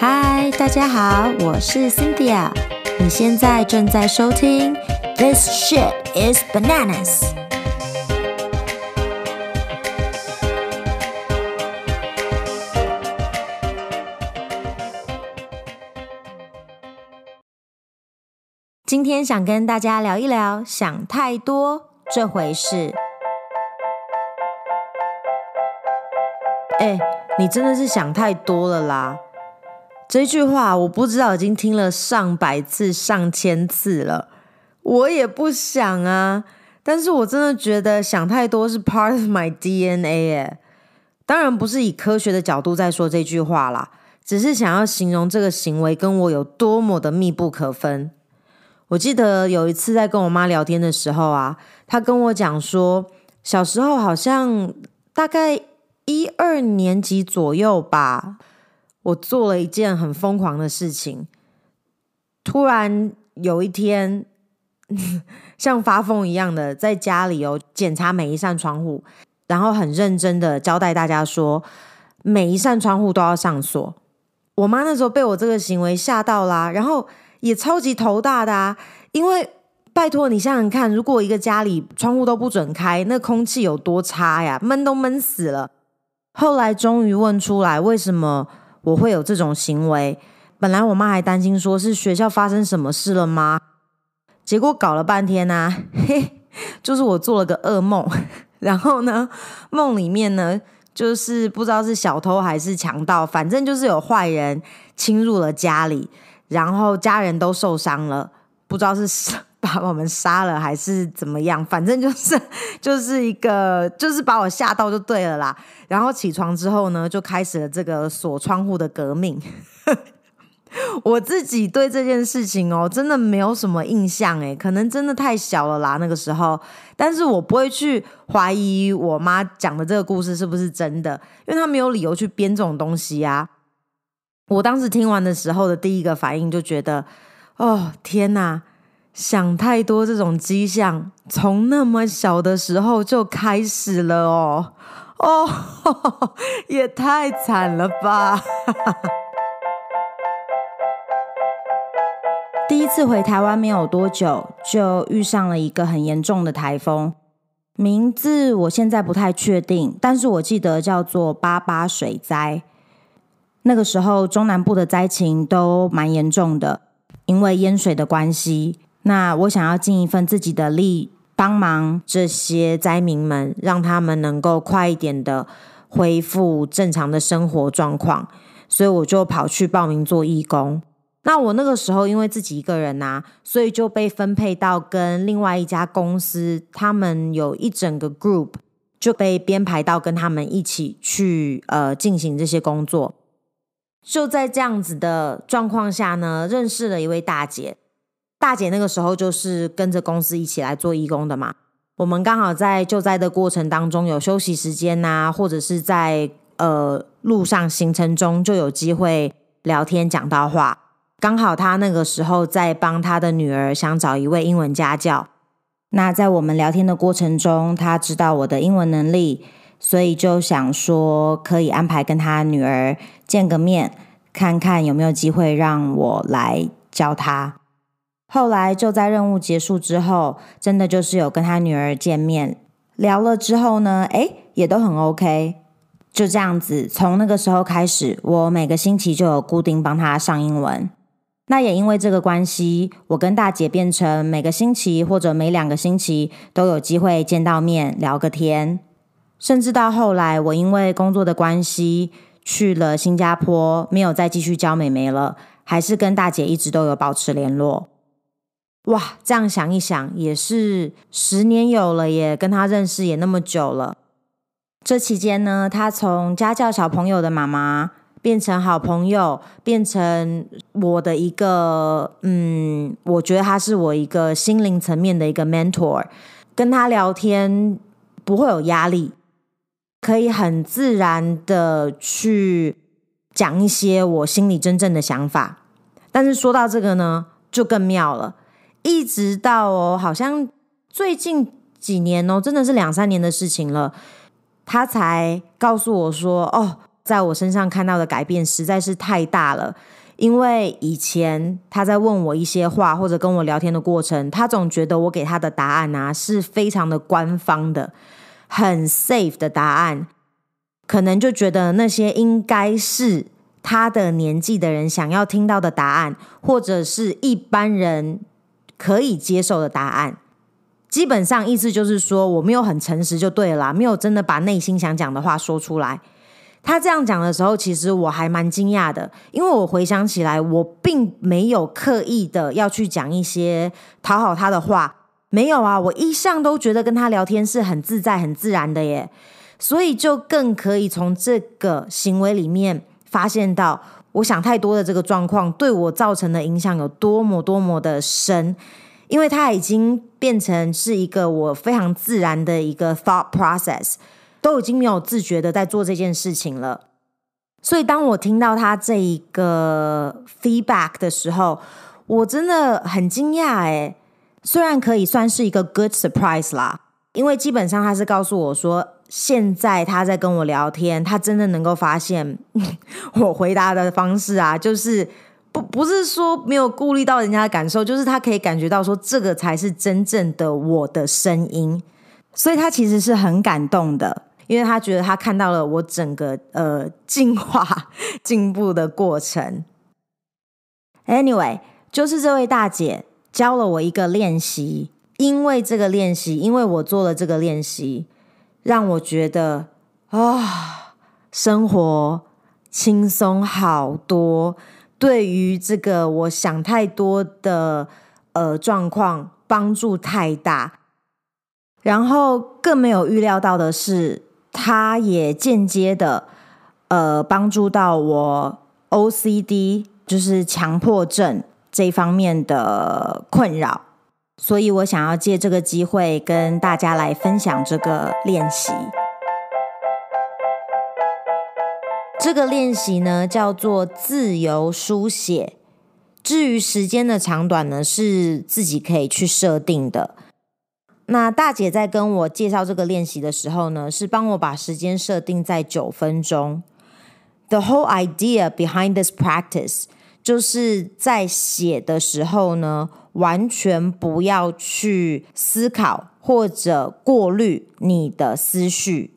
嗨，大家好，我是 Cynthia。你现在正在收听《This Shit Is Bananas》。今天想跟大家聊一聊想太多这回事。哎，你真的是想太多了啦！这句话我不知道已经听了上百次、上千次了，我也不想啊。但是我真的觉得想太多是 part of my DNA 耶。当然不是以科学的角度在说这句话啦，只是想要形容这个行为跟我有多么的密不可分。我记得有一次在跟我妈聊天的时候啊，她跟我讲说，小时候好像大概一二年级左右吧。我做了一件很疯狂的事情，突然有一天，像发疯一样的在家里哦检查每一扇窗户，然后很认真的交代大家说，每一扇窗户都要上锁。我妈那时候被我这个行为吓到啦，然后也超级头大的啊，因为拜托你想想看，如果一个家里窗户都不准开，那空气有多差呀，闷都闷死了。后来终于问出来为什么。我会有这种行为，本来我妈还担心说是学校发生什么事了吗？结果搞了半天呢、嘿，就是我做了个噩梦，然后呢，梦里面呢，就是不知道是小偷还是强盗，反正就是有坏人侵入了家里，然后家人都受伤了，不知道是 把我们杀了还是怎么样，反正就是就是一个就是把我吓到就对了啦。然后起床之后呢，就开始了这个锁窗户的革命。我自己对这件事情哦，真的没有什么印象诶，可能真的太小了啦那个时候。但是我不会去怀疑我妈讲的这个故事是不是真的，因为她没有理由去编这种东西呀。我当时听完的时候的第一个反应就觉得，哦天哪！想太多，这种迹象从那么小的时候就开始了哦，哦，也太惨了吧！第一次回台湾没有多久，就遇上了一个很严重的台风，名字我现在不太确定，但是我记得叫做八八水灾。那个时候中南部的灾情都蛮严重的，因为淹水的关系。那我想要尽一份自己的力，帮忙这些灾民们，让他们能够快一点的恢复正常的生活状况，所以我就跑去报名做义工。那我那个时候因为自己一个人呐，所以就被分配到跟另外一家公司，他们有一整个 group 就被编排到跟他们一起去呃进行这些工作。就在这样子的状况下呢，认识了一位大姐。大姐那个时候就是跟着公司一起来做义工的嘛。我们刚好在救灾的过程当中有休息时间呐，或者是在呃路上行程中就有机会聊天讲到话。刚好他那个时候在帮他的女儿想找一位英文家教。那在我们聊天的过程中，他知道我的英文能力，所以就想说可以安排跟他女儿见个面，看看有没有机会让我来教他。后来就在任务结束之后，真的就是有跟他女儿见面聊了之后呢，诶，也都很 OK。就这样子，从那个时候开始，我每个星期就有固定帮他上英文。那也因为这个关系，我跟大姐变成每个星期或者每两个星期都有机会见到面聊个天。甚至到后来，我因为工作的关系去了新加坡，没有再继续教妹妹了，还是跟大姐一直都有保持联络。哇，这样想一想，也是十年有了耶，跟他认识也那么久了。这期间呢，他从家教小朋友的妈妈变成好朋友，变成我的一个，嗯，我觉得他是我一个心灵层面的一个 mentor。跟他聊天不会有压力，可以很自然的去讲一些我心里真正的想法。但是说到这个呢，就更妙了。一直到哦，好像最近几年哦，真的是两三年的事情了，他才告诉我说：“哦，在我身上看到的改变实在是太大了。因为以前他在问我一些话或者跟我聊天的过程，他总觉得我给他的答案啊是非常的官方的，很 safe 的答案，可能就觉得那些应该是他的年纪的人想要听到的答案，或者是一般人可以接受的答案。基本上意思就是说我没有很诚实就对了，没有真的把内心想讲的话说出来。他这样讲的时候，其实我还蛮惊讶的，因为我回想起来，我并没有刻意的要去讲一些讨好他的话，没有啊，我一向都觉得跟他聊天是很自在、很自然的耶，所以就更可以从这个行为里面发现到，我想太多的这个状况对我造成的影响有多么多么的深，因为它已经变成是一个我非常自然的一个 thought process。都已经没有自觉的在做这件事情了，所以当我听到他这一个 feedback 的时候，我真的很惊讶诶，虽然可以算是一个 good surprise 啦，因为基本上他是告诉我说，现在他在跟我聊天，他真的能够发现 我回答的方式啊，就是不不是说没有顾虑到人家的感受，就是他可以感觉到说这个才是真正的我的声音，所以他其实是很感动的。因为他觉得他看到了我整个呃进化进步的过程。Anyway，就是这位大姐教了我一个练习，因为这个练习，因为我做了这个练习，让我觉得啊、生活轻松好多。对于这个我想太多的呃状况，帮助太大。然后更没有预料到的是。它也间接的，呃，帮助到我 OCD，就是强迫症这方面的困扰，所以我想要借这个机会跟大家来分享这个练习。这个练习呢，叫做自由书写，至于时间的长短呢，是自己可以去设定的。那大姐在跟我介绍这个练习的时候呢，是帮我把时间设定在九分钟。The whole idea behind this practice 就是在写的时候呢，完全不要去思考或者过滤你的思绪。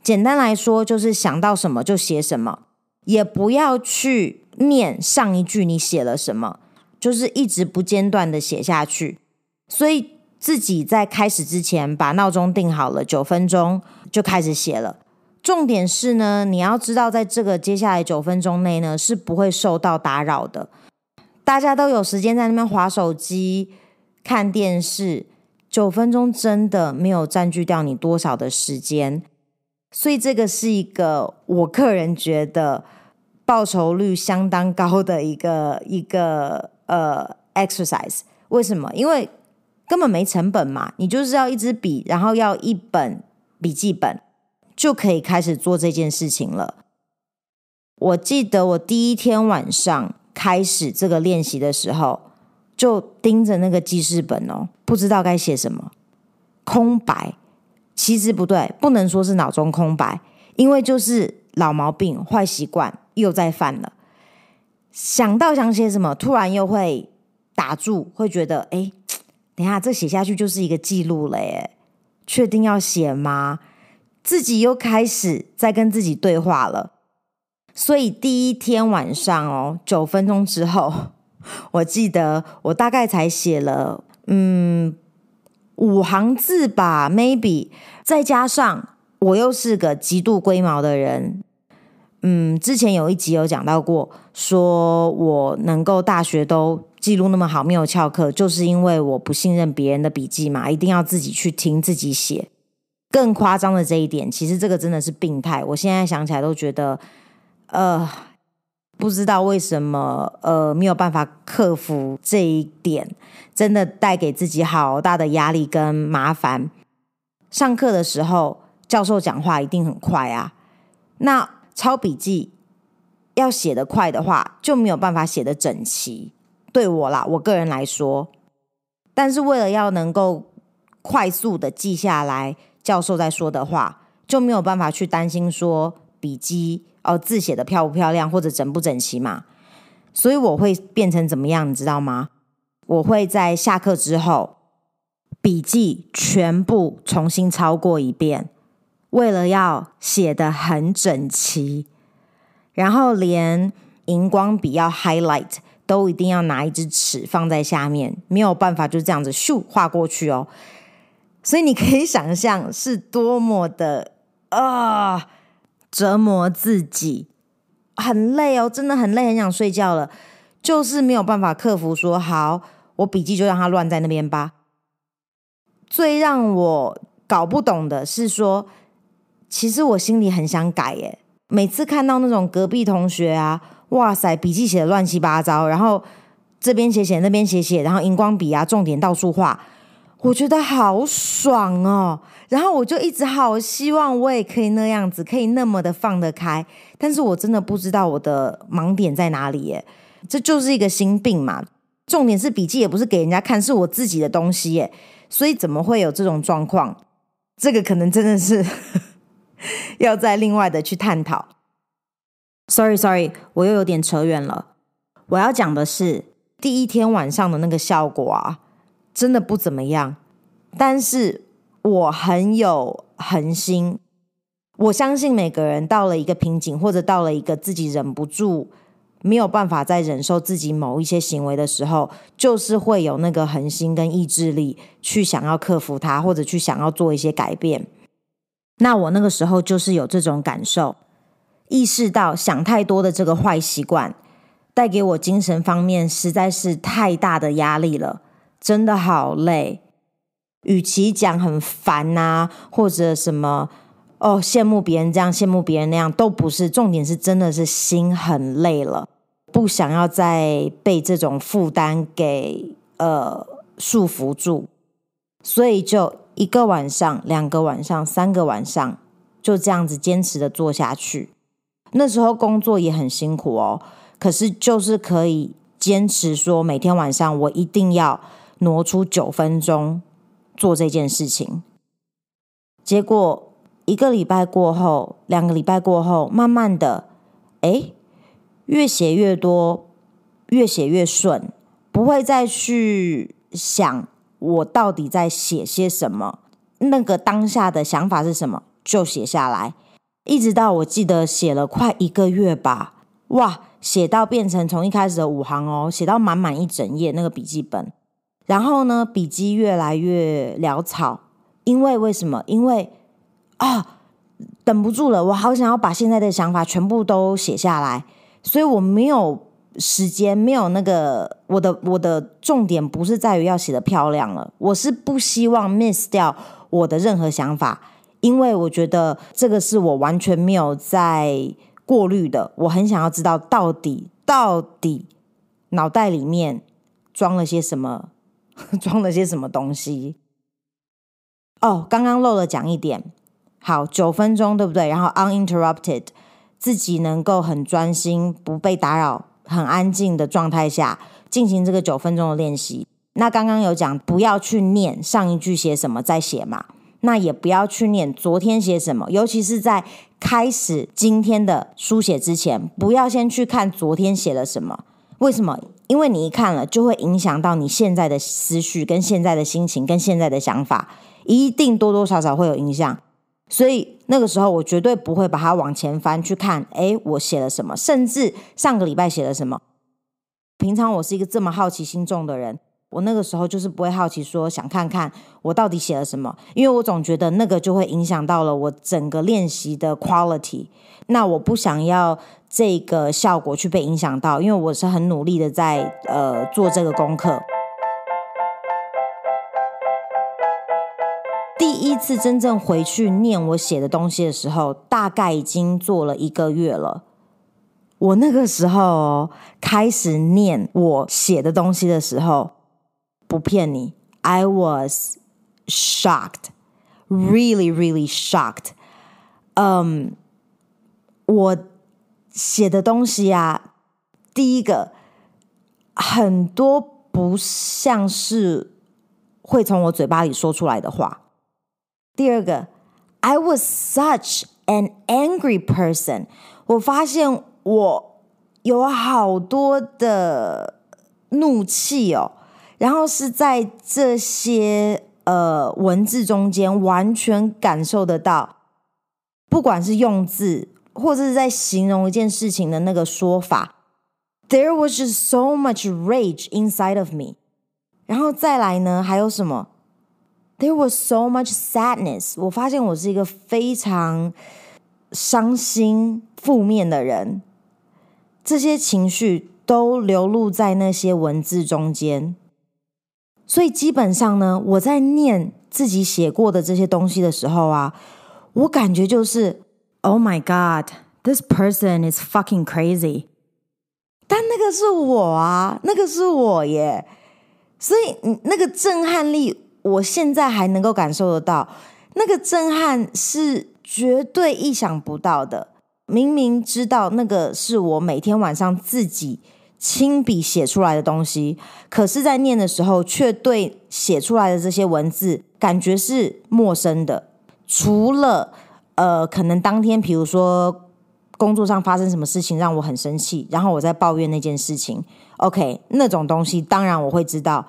简单来说，就是想到什么就写什么，也不要去念上一句你写了什么，就是一直不间断的写下去。所以。自己在开始之前把闹钟定好了，九分钟就开始写了。重点是呢，你要知道，在这个接下来九分钟内呢，是不会受到打扰的。大家都有时间在那边划手机、看电视，九分钟真的没有占据掉你多少的时间。所以这个是一个我个人觉得报酬率相当高的一个一个呃 exercise。为什么？因为根本没成本嘛，你就是要一支笔，然后要一本笔记本，就可以开始做这件事情了。我记得我第一天晚上开始这个练习的时候，就盯着那个记事本哦，不知道该写什么，空白。其实不对，不能说是脑中空白，因为就是老毛病、坏习惯又在犯了。想到想写什么，突然又会打住，会觉得哎。等下，这写下去就是一个记录了耶。确定要写吗？自己又开始在跟自己对话了。所以第一天晚上哦，九分钟之后，我记得我大概才写了嗯五行字吧，maybe。再加上我又是个极度龟毛的人。嗯，之前有一集有讲到过，说我能够大学都记录那么好，没有翘课，就是因为我不信任别人的笔记嘛，一定要自己去听自己写。更夸张的这一点，其实这个真的是病态。我现在想起来都觉得，呃，不知道为什么，呃，没有办法克服这一点，真的带给自己好大的压力跟麻烦。上课的时候，教授讲话一定很快啊，那。抄笔记要写得快的话，就没有办法写得整齐。对我啦，我个人来说，但是为了要能够快速的记下来教授在说的话，就没有办法去担心说笔记哦，字写得漂不漂亮或者整不整齐嘛。所以我会变成怎么样，你知道吗？我会在下课之后，笔记全部重新抄过一遍，为了要写得很整齐，然后连荧光笔要 highlight 都一定要拿一支尺放在下面，没有办法就这样子咻画过去哦。所以你可以想象是多么的啊折磨自己。很累哦，真的很累，很想睡觉了，就是没有办法克服说。好，我笔记就让它乱在那边吧。最让我搞不懂的是说，其实我心里很想改耶。每次看到那种隔壁同学啊，哇塞，笔记写的乱七八糟，然后这边写写，那边写写，然后荧光笔啊，重点到处画。我觉得好爽哦，然后我就一直好希望我也可以那样子，可以那么的放得开，但是我真的不知道我的盲点在哪里耶，这就是一个心病嘛。重点是笔记也不是给人家看，是我自己的东西耶，所以怎么会有这种状况？这个可能真的是 要再另外的去探讨。Sorry Sorry，我又有点扯远了。我要讲的是第一天晚上的那个效果啊。真的不怎么样，但是我很有恒心。我相信每个人到了一个瓶颈，或者到了一个自己忍不住、没有办法再忍受自己某一些行为的时候，就是会有那个恒心跟意志力去想要克服它，或者去想要做一些改变。那我那个时候就是有这种感受，意识到想太多的这个坏习惯带给我精神方面实在是太大的压力了。真的好累，与其讲很烦呐、啊，或者什么哦，羡慕别人这样，羡慕别人那样，都不是重点，是真的是心很累了，不想要再被这种负担给呃束缚住，所以就一个晚上、两个晚上、三个晚上，就这样子坚持的做下去。那时候工作也很辛苦哦，可是就是可以坚持说，每天晚上我一定要。挪出九分钟做这件事情，结果一个礼拜过后，两个礼拜过后，慢慢的，哎，越写越多，越写越顺，不会再去想我到底在写些什么，那个当下的想法是什么，就写下来，一直到我记得写了快一个月吧，哇，写到变成从一开始的五行哦，写到满满一整页那个笔记本。然后呢，笔记越来越潦草，因为为什么？因为啊，等不住了，我好想要把现在的想法全部都写下来，所以我没有时间，没有那个我的我的重点不是在于要写得漂亮了，我是不希望 miss 掉我的任何想法，因为我觉得这个是我完全没有在过滤的，我很想要知道到底到底脑袋里面装了些什么。装了些什么东西？哦，刚刚漏了讲一点。好，九分钟对不对？然后 uninterrupted，自己能够很专心、不被打扰、很安静的状态下进行这个九分钟的练习。那刚刚有讲，不要去念上一句写什么再写嘛。那也不要去念昨天写什么，尤其是在开始今天的书写之前，不要先去看昨天写了什么。为什么？因为你一看了，就会影响到你现在的思绪、跟现在的心情、跟现在的想法，一定多多少少会有影响。所以那个时候，我绝对不会把它往前翻去看。诶，我写了什么？甚至上个礼拜写了什么？平常我是一个这么好奇心重的人，我那个时候就是不会好奇说想看看我到底写了什么，因为我总觉得那个就会影响到了我整个练习的 quality。那我不想要。这个效果去被影响到，因为我是很努力的在呃做这个功课。第一次真正回去念我写的东西的时候，大概已经做了一个月了。我那个时候开始念我写的东西的时候，不骗你，I was shocked, really, really shocked。嗯，我。写的东西啊，第一个很多不像是会从我嘴巴里说出来的话。第二个，I was such an angry person。我发现我有好多的怒气哦，然后是在这些呃文字中间完全感受得到，不管是用字或者是在形容一件事情的那个说法，there was just so much rage inside of me。然后再来呢，还有什么？There was so much sadness。我发现我是一个非常伤心、负面的人，这些情绪都流露在那些文字中间。所以基本上呢，我在念自己写过的这些东西的时候啊，我感觉就是，Oh my God, this person is fucking crazy。但那个是我啊，那个是我耶。所以，那个震撼力，我现在还能够感受得到。那个震撼是绝对意想不到的。明明知道那个是我每天晚上自己亲笔写出来的东西，可是，在念的时候，却对写出来的这些文字感觉是陌生的。除了，呃，可能当天，比如说工作上发生什么事情让我很生气，然后我在抱怨那件事情。OK，那种东西当然我会知道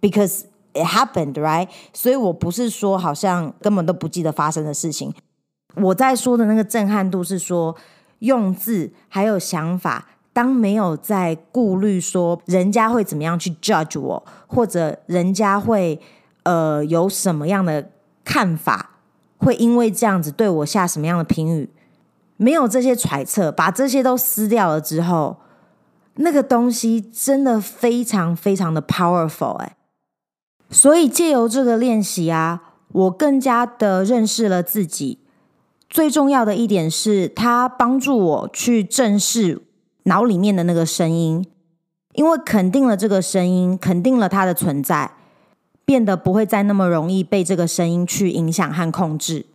，because it happened, right？所以我不是说好像根本都不记得发生的事情。我在说的那个震撼度是说用字还有想法，当没有在顾虑说人家会怎么样去 judge 我，或者人家会呃有什么样的看法，会因为这样子对我下什么样的评语，没有这些揣测，把这些都撕掉了之后。那个东西真的非常非常的 powerful 哎，所以借由这个练习啊，我更加的认识了自己。最重要的一点是，它帮助我去正视脑里面的那个声音，因为肯定了这个声音，肯定了它的存在，变得不会再那么容易被这个声音去影响和控制，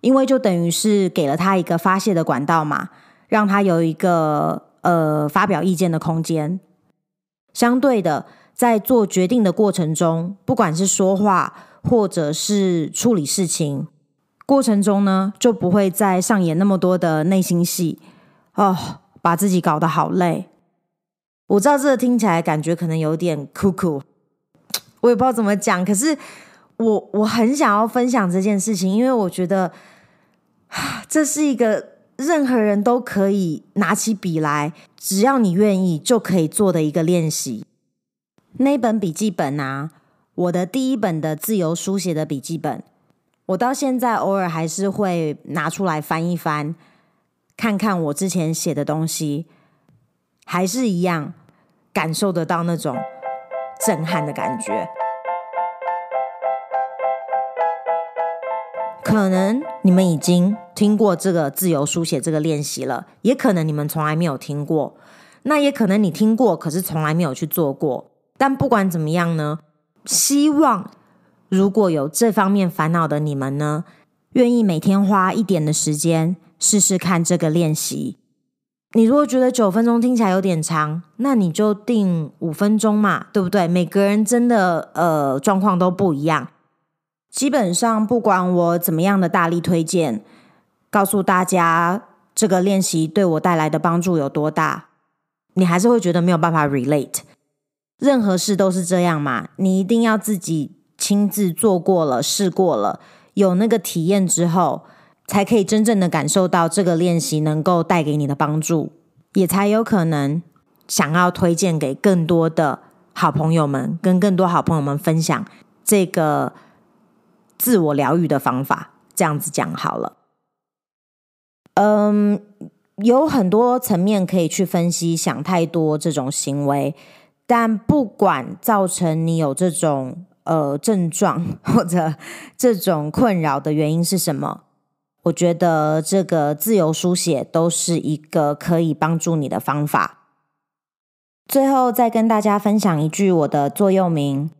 因为就等于是给了他一个发泄的管道嘛，让他有一个。呃，发表意见的空间。相对的，在做决定的过程中，不管是说话或者是处理事情过程中呢，就不会再上演那么多的内心戏哦，把自己搞得好累。我知道这个听起来感觉可能有点酷酷，我也不知道怎么讲。可是我我很想要分享这件事情，因为我觉得这是一个。任何人都可以拿起笔来，只要你愿意，就可以做的一个练习。那本笔记本啊，我的第一本的自由书写的笔记本，我到现在偶尔还是会拿出来翻一翻，看看我之前写的东西，还是一样感受得到那种震撼的感觉。可能你们已经听过这个自由书写这个练习了，也可能你们从来没有听过。那也可能你听过，可是从来没有去做过。但不管怎么样呢，希望如果有这方面烦恼的你们呢，愿意每天花一点的时间试试看这个练习。你如果觉得九分钟听起来有点长，那你就定五分钟嘛，对不对？每个人真的呃状况都不一样。基本上，不管我怎么样的大力推荐，告诉大家这个练习对我带来的帮助有多大，你还是会觉得没有办法 relate。任何事都是这样嘛，你一定要自己亲自做过了、试过了，有那个体验之后，才可以真正的感受到这个练习能够带给你的帮助，也才有可能想要推荐给更多的好朋友们，跟更多好朋友们分享这个。自我疗愈的方法，这样子讲好了。嗯，有很多层面可以去分析想太多这种行为，但不管造成你有这种呃症状或者这种困扰的原因是什么，我觉得这个自由书写都是一个可以帮助你的方法。最后再跟大家分享一句我的座右铭。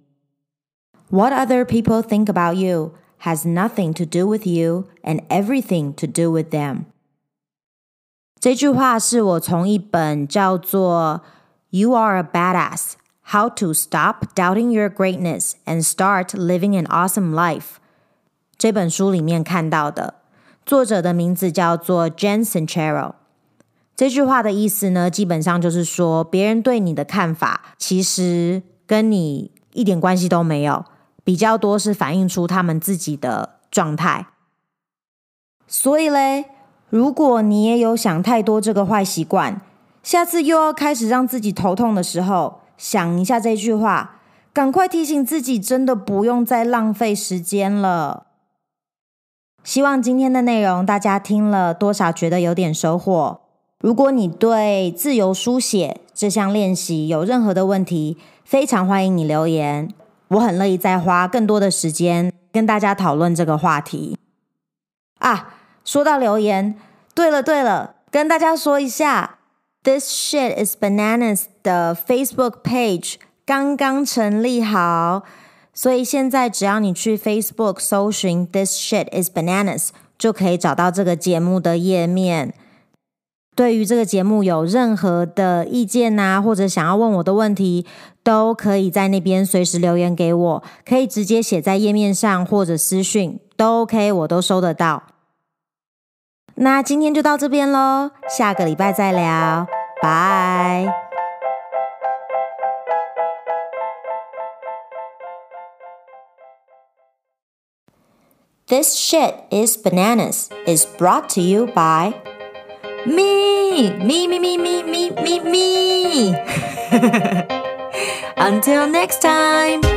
What other people think about you has nothing to do with you and everything to do with them。这句话是我从一本叫做《You Are a Badass: How to Stop Doubting Your Greatness and Start Living an Awesome Life》这本书里面看到的。作者的名字叫做 Jen Sincero。这句话的意思呢，基本上就是说，别人对你的看法，其实跟你一点关系都没有，比较多是反映出他们自己的状态。所以嘞，如果你也有想太多这个坏习惯，下次又要开始让自己头痛的时候，想一下这句话，赶快提醒自己，真的不用再浪费时间了。希望今天的内容大家听了多少觉得有点收获。如果你对自由书写这项练习有任何的问题，非常欢迎你留言，我很乐意再花更多的时间跟大家讨论这个话题。啊，说到留言，对了对了，跟大家说一下。This shit is bananas 的 Facebook page 刚刚成立好，所以现在只要你去 Facebook 搜寻 This shit is bananas，就可以找到这个节目的页面。对于这个节目有任何的意见啊，或者想要问我的问题，都可以在那边随时留言给我，可以直接写在页面上或者私讯都 OK，我都收得到。那今天就到这边喽，下个礼拜再聊，拜。This shit is bananas is brought to you by me, me, me, me, me, me, me, me. Until next time.